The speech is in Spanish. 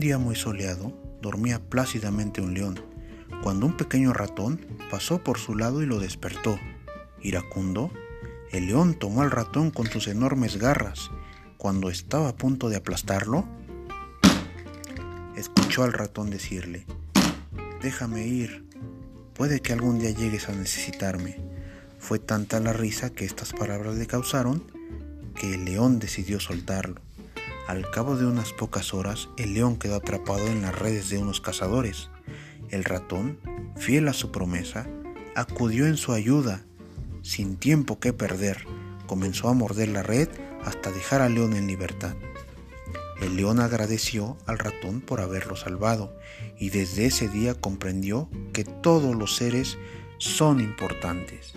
día muy soleado, dormía plácidamente un león, cuando un pequeño ratón pasó por su lado y lo despertó. Iracundo, el león tomó al ratón con sus enormes garras. Cuando estaba a punto de aplastarlo, escuchó al ratón decirle, Déjame ir, puede que algún día llegues a necesitarme. Fue tanta la risa que estas palabras le causaron que el león decidió soltarlo. Al cabo de unas pocas horas, el león quedó atrapado en las redes de unos cazadores. El ratón, fiel a su promesa, acudió en su ayuda. Sin tiempo que perder, comenzó a morder la red hasta dejar al león en libertad. El león agradeció al ratón por haberlo salvado y desde ese día comprendió que todos los seres son importantes.